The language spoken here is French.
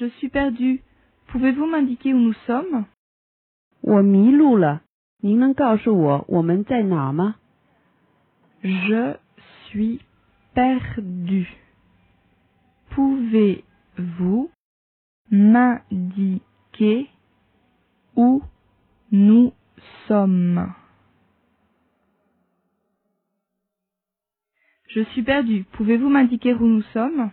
Je suis perdu. Pouvez-vous m'indiquer où nous sommes? Je suis perdu. Pouvez-vous m'indiquer où nous sommes? Je suis perdu. Pouvez-vous m'indiquer où nous sommes?